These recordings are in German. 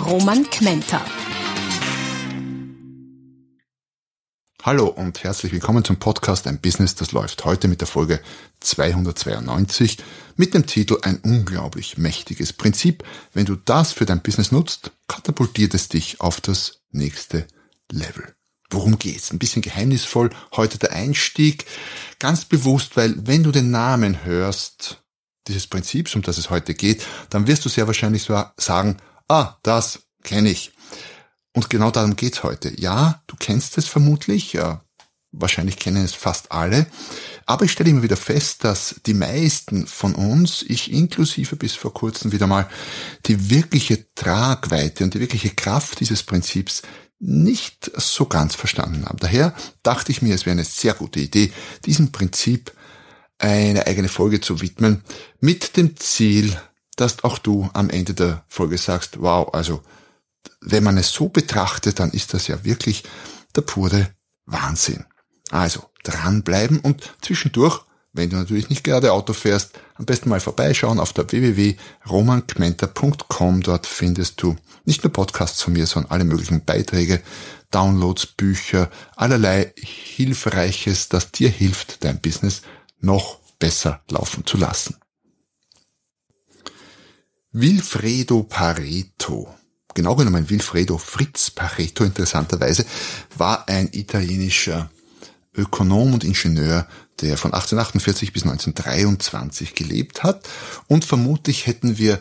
Roman Kmenter. Hallo und herzlich willkommen zum Podcast Ein Business, das läuft. Heute mit der Folge 292 mit dem Titel Ein unglaublich mächtiges Prinzip. Wenn du das für dein Business nutzt, katapultiert es dich auf das nächste Level. Worum geht's? Ein bisschen geheimnisvoll heute der Einstieg. Ganz bewusst, weil wenn du den Namen hörst, dieses Prinzips, um das es heute geht, dann wirst du sehr wahrscheinlich sagen, ah, das kenne ich. Und genau darum geht's heute. Ja, du kennst es vermutlich, ja, wahrscheinlich kennen es fast alle, aber ich stelle immer wieder fest, dass die meisten von uns, ich inklusive bis vor kurzem wieder mal, die wirkliche Tragweite und die wirkliche Kraft dieses Prinzips nicht so ganz verstanden haben. Daher dachte ich mir, es wäre eine sehr gute Idee, diesem Prinzip eine eigene Folge zu widmen, mit dem Ziel, dass auch du am Ende der Folge sagst, wow, also wenn man es so betrachtet, dann ist das ja wirklich der pure Wahnsinn. Also dranbleiben und zwischendurch, wenn du natürlich nicht gerade Auto fährst, am besten mal vorbeischauen auf der www.romankmenter.com. Dort findest du nicht nur Podcasts von mir, sondern alle möglichen Beiträge, Downloads, Bücher, allerlei Hilfreiches, das dir hilft, dein Business noch besser laufen zu lassen. Wilfredo Pareto genau genommen Wilfredo Fritz Pareto interessanterweise, war ein italienischer Ökonom und Ingenieur, der von 1848 bis 1923 gelebt hat. Und vermutlich hätten wir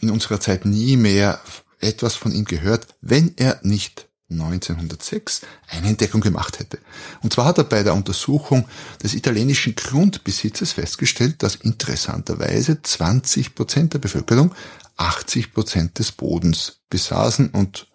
in unserer Zeit nie mehr etwas von ihm gehört, wenn er nicht 1906 eine Entdeckung gemacht hätte. Und zwar hat er bei der Untersuchung des italienischen Grundbesitzes festgestellt, dass interessanterweise 20 Prozent der Bevölkerung 80 Prozent des Bodens besaßen und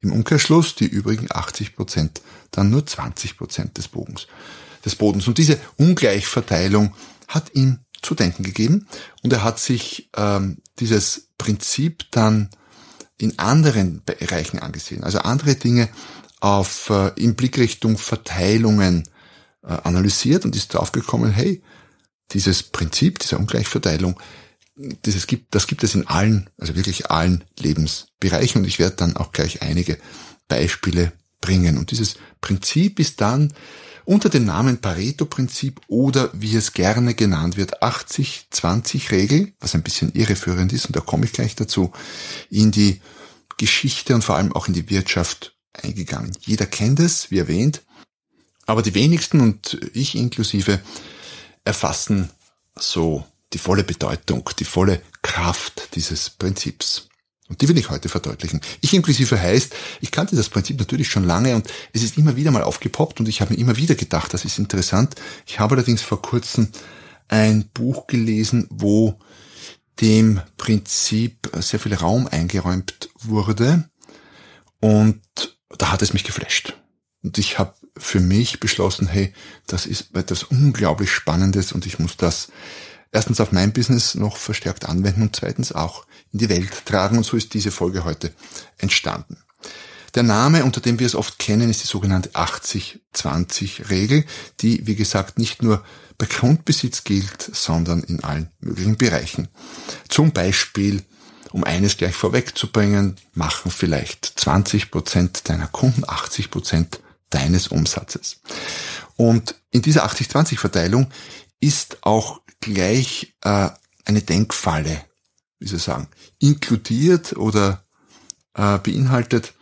im Umkehrschluss die übrigen 80 Prozent dann nur 20 Prozent des Bogens, des Bodens. Und diese Ungleichverteilung hat ihm zu denken gegeben und er hat sich ähm, dieses Prinzip dann in anderen Bereichen angesehen, also andere Dinge auf äh, in Blickrichtung Verteilungen äh, analysiert und ist draufgekommen, hey, dieses Prinzip dieser Ungleichverteilung das gibt, das gibt es in allen, also wirklich allen Lebensbereichen und ich werde dann auch gleich einige Beispiele bringen. Und dieses Prinzip ist dann unter dem Namen Pareto-Prinzip oder wie es gerne genannt wird, 80-20-Regel, was ein bisschen irreführend ist, und da komme ich gleich dazu, in die Geschichte und vor allem auch in die Wirtschaft eingegangen. Jeder kennt es, wie erwähnt, aber die wenigsten und ich inklusive erfassen so die volle Bedeutung, die volle Kraft dieses Prinzips. Und die will ich heute verdeutlichen. Ich inklusive heißt, ich kannte das Prinzip natürlich schon lange und es ist immer wieder mal aufgepoppt und ich habe mir immer wieder gedacht, das ist interessant. Ich habe allerdings vor kurzem ein Buch gelesen, wo dem Prinzip sehr viel Raum eingeräumt wurde und da hat es mich geflasht. Und ich habe für mich beschlossen, hey, das ist etwas unglaublich Spannendes und ich muss das erstens auf mein Business noch verstärkt anwenden und zweitens auch in die Welt tragen. Und so ist diese Folge heute entstanden. Der Name, unter dem wir es oft kennen, ist die sogenannte 80-20-Regel, die, wie gesagt, nicht nur bei Grundbesitz gilt, sondern in allen möglichen Bereichen. Zum Beispiel, um eines gleich vorwegzubringen, machen vielleicht 20 Prozent deiner Kunden 80 Prozent deines Umsatzes. Und in dieser 80-20-Verteilung ist auch gleich äh, eine Denkfalle, wie ich sagen, inkludiert oder äh, beinhaltet,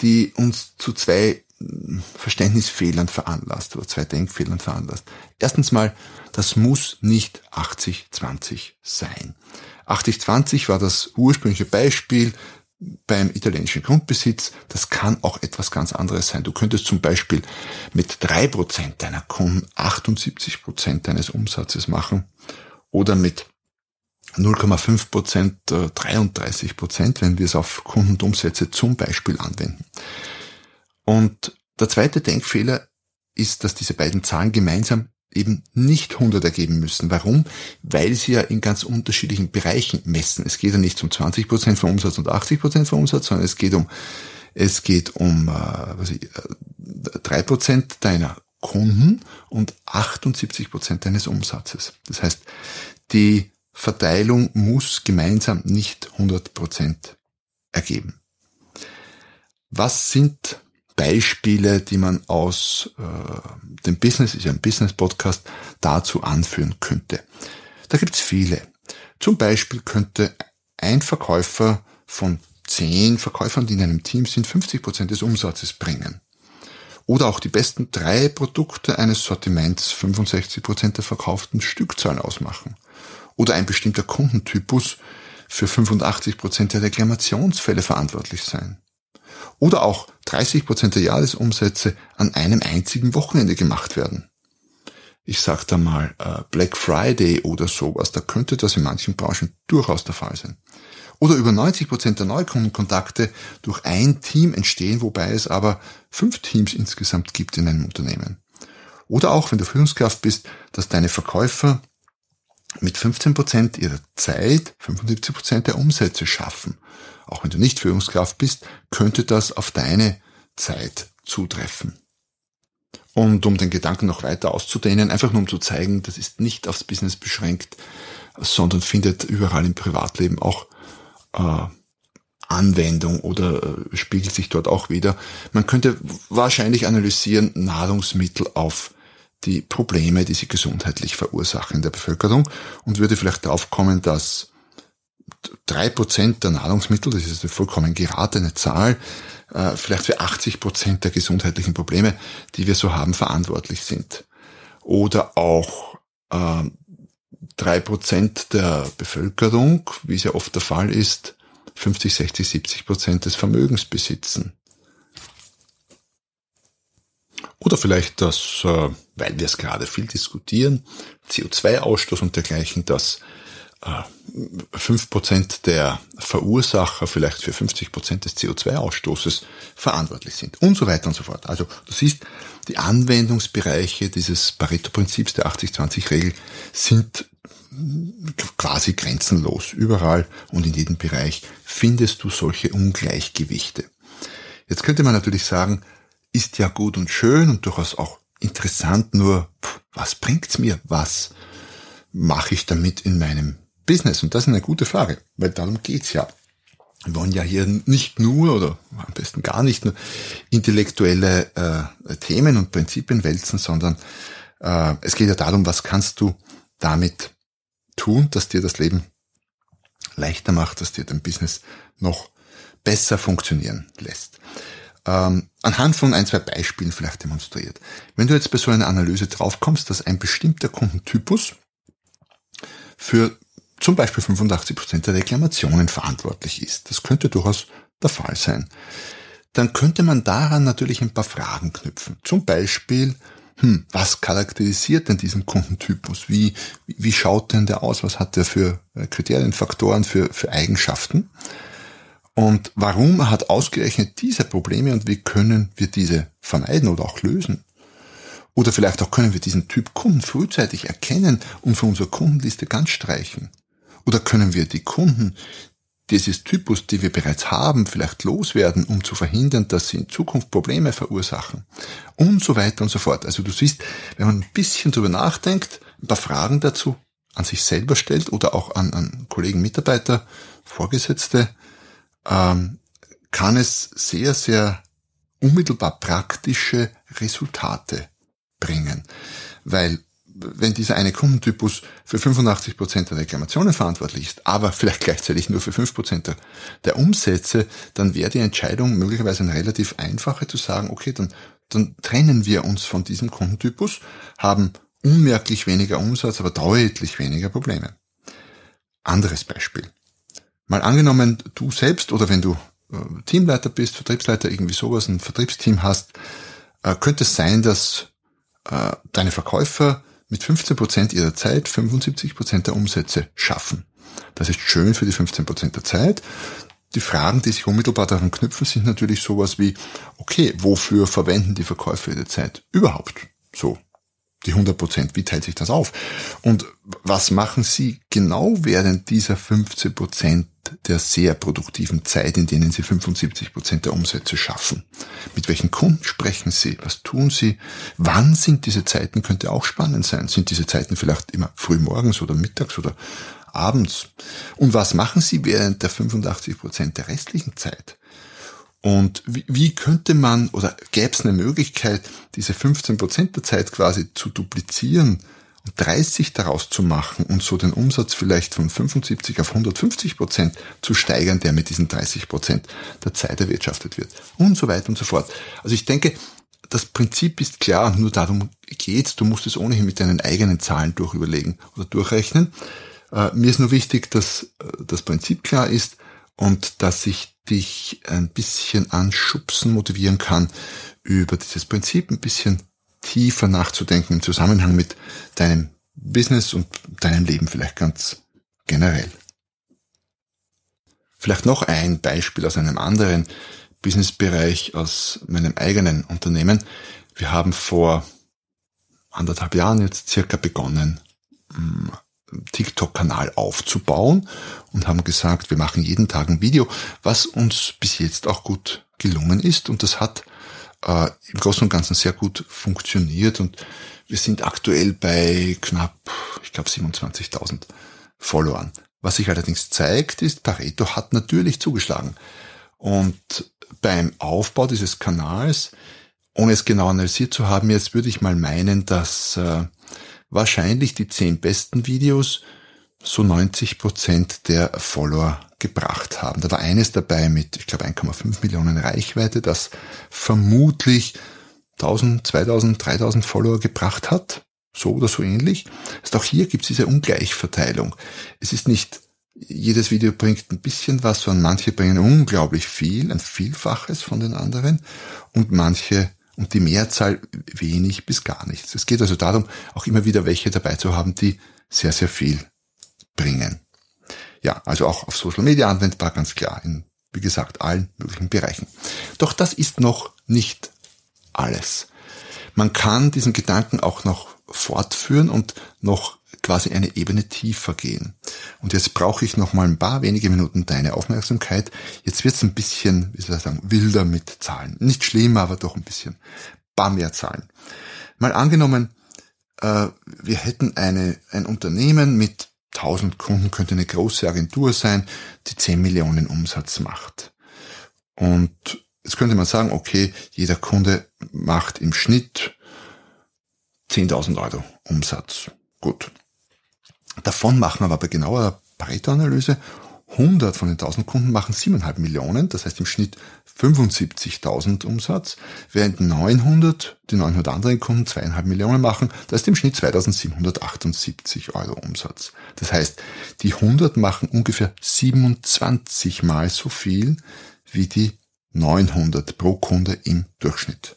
die uns zu zwei hm, Verständnisfehlern veranlasst oder zwei Denkfehlern veranlasst. Erstens mal, das muss nicht 80-20 sein. 80-20 war das ursprüngliche Beispiel beim italienischen Grundbesitz, das kann auch etwas ganz anderes sein. Du könntest zum Beispiel mit drei Prozent deiner Kunden 78 Prozent deines Umsatzes machen oder mit 0,5 Prozent, 33 äh, Prozent, wenn wir es auf Kunden zum Beispiel anwenden. Und der zweite Denkfehler ist, dass diese beiden Zahlen gemeinsam eben nicht 100 ergeben müssen. Warum? Weil sie ja in ganz unterschiedlichen Bereichen messen. Es geht ja nicht um 20 Prozent vom Umsatz und 80 Prozent vom Umsatz, sondern es geht um es geht um äh, was ich, äh, 3 Prozent deiner Kunden und 78 Prozent deines Umsatzes. Das heißt, die Verteilung muss gemeinsam nicht 100 Prozent ergeben. Was sind Beispiele, die man aus äh, dem Business, ist ja ein Business-Podcast, dazu anführen könnte. Da gibt's viele. Zum Beispiel könnte ein Verkäufer von zehn Verkäufern, die in einem Team sind, 50 Prozent des Umsatzes bringen. Oder auch die besten drei Produkte eines Sortiments 65 Prozent der verkauften Stückzahlen ausmachen. Oder ein bestimmter Kundentypus für 85 Prozent der Reklamationsfälle verantwortlich sein oder auch 30 Prozent der Jahresumsätze an einem einzigen Wochenende gemacht werden. Ich sag da mal äh, Black Friday oder sowas, da könnte das in manchen Branchen durchaus der Fall sein. Oder über 90 Prozent der Neukundenkontakte durch ein Team entstehen, wobei es aber fünf Teams insgesamt gibt in einem Unternehmen. Oder auch, wenn du Führungskraft bist, dass deine Verkäufer mit 15 Prozent ihrer Zeit 75 Prozent der Umsätze schaffen auch wenn du nicht Führungskraft bist, könnte das auf deine Zeit zutreffen. Und um den Gedanken noch weiter auszudehnen, einfach nur um zu zeigen, das ist nicht aufs Business beschränkt, sondern findet überall im Privatleben auch äh, Anwendung oder äh, spiegelt sich dort auch wieder. Man könnte wahrscheinlich analysieren Nahrungsmittel auf die Probleme, die sie gesundheitlich verursachen in der Bevölkerung und würde vielleicht darauf kommen, dass drei Prozent der Nahrungsmittel, das ist eine vollkommen geratene Zahl, äh, vielleicht für 80 Prozent der gesundheitlichen Probleme, die wir so haben, verantwortlich sind. Oder auch äh, drei Prozent der Bevölkerung, wie es ja oft der Fall ist, 50, 60, 70 Prozent des Vermögens besitzen. Oder vielleicht das, äh, weil wir es gerade viel diskutieren, CO2-Ausstoß und dergleichen, dass fünf Prozent der Verursacher vielleicht für 50 Prozent des CO2-Ausstoßes verantwortlich sind und so weiter und so fort. Also du siehst, die Anwendungsbereiche dieses Pareto-Prinzips der 80-20-Regel sind quasi grenzenlos. Überall und in jedem Bereich findest du solche Ungleichgewichte. Jetzt könnte man natürlich sagen, ist ja gut und schön und durchaus auch interessant, nur was bringt's mir? Was mache ich damit in meinem Business? Und das ist eine gute Frage, weil darum geht's ja. Wir wollen ja hier nicht nur oder am besten gar nicht nur intellektuelle äh, Themen und Prinzipien wälzen, sondern äh, es geht ja darum, was kannst du damit tun, dass dir das Leben leichter macht, dass dir dein Business noch besser funktionieren lässt. Ähm, anhand von ein, zwei Beispielen vielleicht demonstriert. Wenn du jetzt bei so einer Analyse draufkommst, dass ein bestimmter Kundentypus für zum Beispiel 85 Prozent der Reklamationen verantwortlich ist. Das könnte durchaus der Fall sein. Dann könnte man daran natürlich ein paar Fragen knüpfen. Zum Beispiel, hm, was charakterisiert denn diesen Kundentypus? Wie, wie schaut denn der aus? Was hat der für äh, Kriterien, Faktoren, für, für Eigenschaften? Und warum hat ausgerechnet diese Probleme und wie können wir diese vermeiden oder auch lösen? Oder vielleicht auch können wir diesen Typ Kunden frühzeitig erkennen und von unserer Kundenliste ganz streichen. Oder können wir die Kunden dieses Typus, die wir bereits haben, vielleicht loswerden, um zu verhindern, dass sie in Zukunft Probleme verursachen? Und so weiter und so fort. Also du siehst, wenn man ein bisschen drüber nachdenkt, ein paar Fragen dazu an sich selber stellt oder auch an, an Kollegen, Mitarbeiter, Vorgesetzte, ähm, kann es sehr, sehr unmittelbar praktische Resultate bringen. Weil wenn dieser eine Kundentypus für 85 Prozent der Reklamationen verantwortlich ist, aber vielleicht gleichzeitig nur für 5 Prozent der, der Umsätze, dann wäre die Entscheidung möglicherweise eine relativ einfache zu sagen, okay, dann, dann trennen wir uns von diesem Kundentypus, haben unmerklich weniger Umsatz, aber deutlich weniger Probleme. Anderes Beispiel. Mal angenommen, du selbst oder wenn du äh, Teamleiter bist, Vertriebsleiter, irgendwie sowas, ein Vertriebsteam hast, äh, könnte es sein, dass äh, deine Verkäufer mit 15 Prozent ihrer Zeit 75 Prozent der Umsätze schaffen. Das ist schön für die 15 Prozent der Zeit. Die Fragen, die sich unmittelbar daran knüpfen, sind natürlich sowas wie, okay, wofür verwenden die Verkäufer ihre Zeit überhaupt? So, die 100 Prozent, wie teilt sich das auf? Und was machen Sie genau während dieser 15 Prozent der sehr produktiven Zeit, in denen Sie 75 Prozent der Umsätze schaffen? Mit welchen Kunden sprechen Sie? Was tun Sie? Wann sind diese Zeiten? Könnte auch spannend sein. Sind diese Zeiten vielleicht immer früh oder mittags oder abends? Und was machen Sie während der 85 Prozent der restlichen Zeit? Und wie, wie könnte man, oder gäbe es eine Möglichkeit, diese 15 Prozent der Zeit quasi zu duplizieren 30 daraus zu machen und so den Umsatz vielleicht von 75 auf 150 Prozent zu steigern, der mit diesen 30 Prozent der Zeit erwirtschaftet wird und so weiter und so fort. Also ich denke, das Prinzip ist klar, nur darum geht's. Du musst es ohnehin mit deinen eigenen Zahlen durchüberlegen oder durchrechnen. Äh, mir ist nur wichtig, dass äh, das Prinzip klar ist und dass ich dich ein bisschen anschubsen, motivieren kann, über dieses Prinzip ein bisschen tiefer nachzudenken im Zusammenhang mit deinem Business und deinem Leben vielleicht ganz generell. Vielleicht noch ein Beispiel aus einem anderen Businessbereich, aus meinem eigenen Unternehmen. Wir haben vor anderthalb Jahren jetzt circa begonnen, TikTok-Kanal aufzubauen und haben gesagt, wir machen jeden Tag ein Video, was uns bis jetzt auch gut gelungen ist und das hat äh, im Großen und Ganzen sehr gut funktioniert und wir sind aktuell bei knapp, ich glaube 27.000 Followern. Was sich allerdings zeigt, ist, Pareto hat natürlich zugeschlagen. Und beim Aufbau dieses Kanals, ohne es genau analysiert zu haben, jetzt würde ich mal meinen, dass äh, wahrscheinlich die zehn besten Videos so 90 Prozent der Follower gebracht haben. Da war eines dabei mit, ich glaube, 1,5 Millionen Reichweite, das vermutlich 1000, 2000, 3000 Follower gebracht hat. So oder so ähnlich. Also auch hier gibt es diese Ungleichverteilung. Es ist nicht, jedes Video bringt ein bisschen was, sondern manche bringen unglaublich viel, ein Vielfaches von den anderen und manche und die Mehrzahl wenig bis gar nichts. Es geht also darum, auch immer wieder welche dabei zu haben, die sehr, sehr viel bringen. Ja, also auch auf Social Media anwendbar, ganz klar, in, wie gesagt, allen möglichen Bereichen. Doch das ist noch nicht alles. Man kann diesen Gedanken auch noch fortführen und noch quasi eine Ebene tiefer gehen. Und jetzt brauche ich noch mal ein paar wenige Minuten deine Aufmerksamkeit. Jetzt wird es ein bisschen, wie soll ich sagen, wilder mit Zahlen. Nicht schlimm, aber doch ein bisschen. Paar mehr Zahlen. Mal angenommen, äh, wir hätten eine, ein Unternehmen mit 1000 Kunden, könnte eine große Agentur sein, die 10 Millionen Umsatz macht. Und jetzt könnte man sagen, okay, jeder Kunde macht im Schnitt 10.000 Euro Umsatz. Gut. Davon machen aber bei genauer Pareto-Analyse 100 von den 1000 Kunden machen 7,5 Millionen, das heißt im Schnitt 75.000 Umsatz, während 900, die 900 anderen Kunden 2,5 Millionen machen, das heißt im Schnitt 2778 Euro Umsatz. Das heißt, die 100 machen ungefähr 27 mal so viel wie die 900 pro Kunde im Durchschnitt.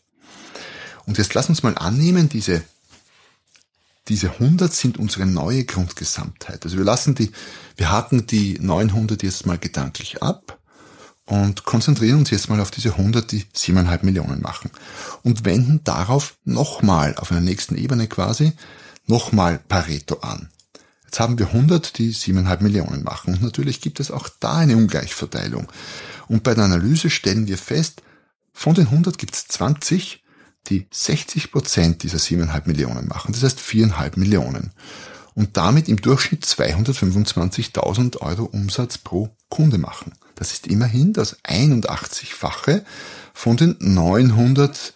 Und jetzt lass uns mal annehmen, diese diese 100 sind unsere neue Grundgesamtheit. Also wir lassen die, wir haken die 900 jetzt mal gedanklich ab und konzentrieren uns jetzt mal auf diese 100, die 7,5 Millionen machen und wenden darauf nochmal auf einer nächsten Ebene quasi nochmal Pareto an. Jetzt haben wir 100, die 7,5 Millionen machen und natürlich gibt es auch da eine Ungleichverteilung. Und bei der Analyse stellen wir fest, von den 100 gibt es 20, die 60 Prozent dieser 7,5 Millionen machen. Das heißt 4,5 Millionen. Und damit im Durchschnitt 225.000 Euro Umsatz pro Kunde machen. Das ist immerhin das 81-fache von den 900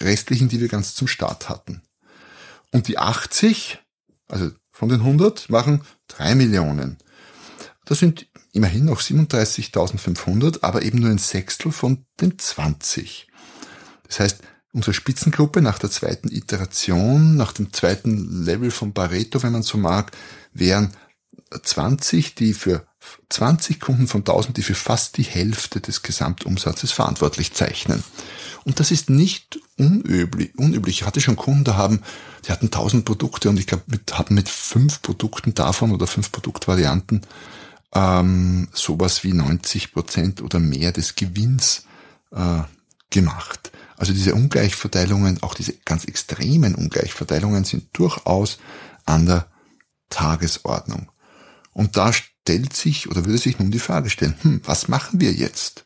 restlichen, die wir ganz zum Start hatten. Und die 80, also von den 100, machen 3 Millionen. Das sind immerhin noch 37.500, aber eben nur ein Sechstel von den 20. Das heißt, unsere Spitzengruppe nach der zweiten Iteration, nach dem zweiten Level von Pareto, wenn man so mag, wären 20, die für 20 Kunden von 1000, die für fast die Hälfte des Gesamtumsatzes verantwortlich zeichnen. Und das ist nicht unüblich. unüblich. Ich hatte schon Kunden, da haben, die hatten tausend Produkte und ich glaube, mit, hatten mit fünf Produkten davon oder fünf Produktvarianten ähm, sowas wie 90 Prozent oder mehr des Gewinns äh, gemacht. Also diese Ungleichverteilungen, auch diese ganz extremen Ungleichverteilungen sind durchaus an der Tagesordnung. Und da stellt sich oder würde sich nun die Frage stellen, hm, was machen wir jetzt?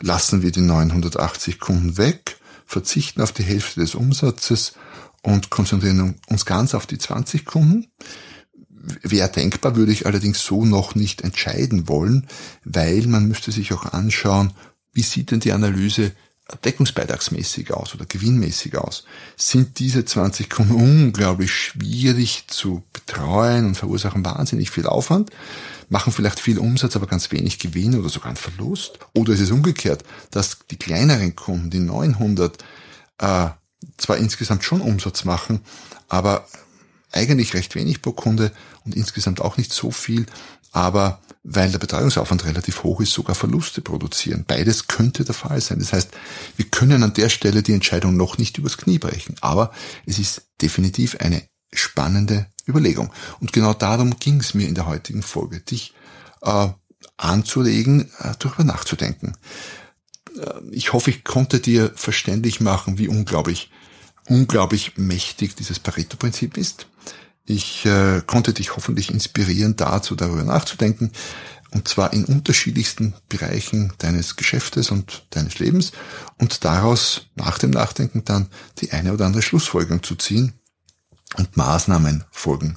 Lassen wir die 980 Kunden weg, verzichten auf die Hälfte des Umsatzes und konzentrieren uns ganz auf die 20 Kunden? Wäre denkbar, würde ich allerdings so noch nicht entscheiden wollen, weil man müsste sich auch anschauen, wie sieht denn die Analyse deckungsbeitragsmäßig aus oder gewinnmäßig aus? Sind diese 20 Kunden unglaublich schwierig zu betreuen und verursachen wahnsinnig viel Aufwand? Machen vielleicht viel Umsatz, aber ganz wenig Gewinn oder sogar einen Verlust? Oder ist es umgekehrt, dass die kleineren Kunden, die 900, äh, zwar insgesamt schon Umsatz machen, aber eigentlich recht wenig pro Kunde und insgesamt auch nicht so viel, aber weil der Betreuungsaufwand relativ hoch ist, sogar Verluste produzieren. Beides könnte der Fall sein. Das heißt, wir können an der Stelle die Entscheidung noch nicht übers Knie brechen. Aber es ist definitiv eine spannende Überlegung. Und genau darum ging es mir in der heutigen Folge, dich äh, anzuregen, äh, darüber nachzudenken. Äh, ich hoffe, ich konnte dir verständlich machen, wie unglaublich, unglaublich mächtig dieses Pareto-Prinzip ist. Ich äh, konnte dich hoffentlich inspirieren, dazu darüber nachzudenken, und zwar in unterschiedlichsten Bereichen deines Geschäftes und deines Lebens und daraus nach dem Nachdenken dann die eine oder andere Schlussfolgerung zu ziehen und Maßnahmen folgen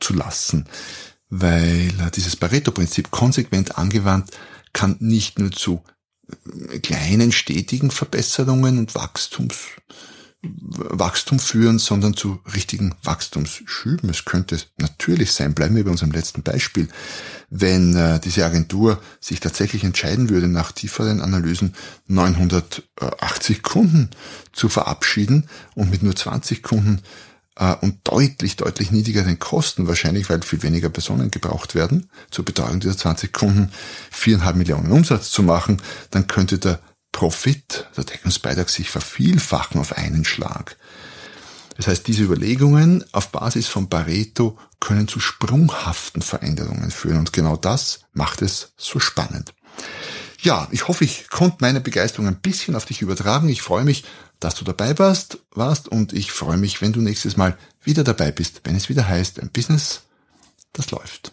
zu lassen. Weil äh, dieses Pareto-Prinzip konsequent angewandt kann nicht nur zu äh, kleinen, stetigen Verbesserungen und Wachstums Wachstum führen, sondern zu richtigen Wachstumsschüben. Es könnte natürlich sein, bleiben wir bei unserem letzten Beispiel, wenn äh, diese Agentur sich tatsächlich entscheiden würde, nach tieferen Analysen 980 Kunden zu verabschieden und mit nur 20 Kunden äh, und deutlich, deutlich niedrigeren Kosten, wahrscheinlich weil viel weniger Personen gebraucht werden, zur Betreuung dieser 20 Kunden viereinhalb Millionen Umsatz zu machen, dann könnte der Profit, der Deckungsbeitrag sich vervielfachen auf einen Schlag. Das heißt, diese Überlegungen auf Basis von Pareto können zu sprunghaften Veränderungen führen und genau das macht es so spannend. Ja, ich hoffe, ich konnte meine Begeisterung ein bisschen auf dich übertragen. Ich freue mich, dass du dabei warst, warst und ich freue mich, wenn du nächstes Mal wieder dabei bist, wenn es wieder heißt, ein Business, das läuft.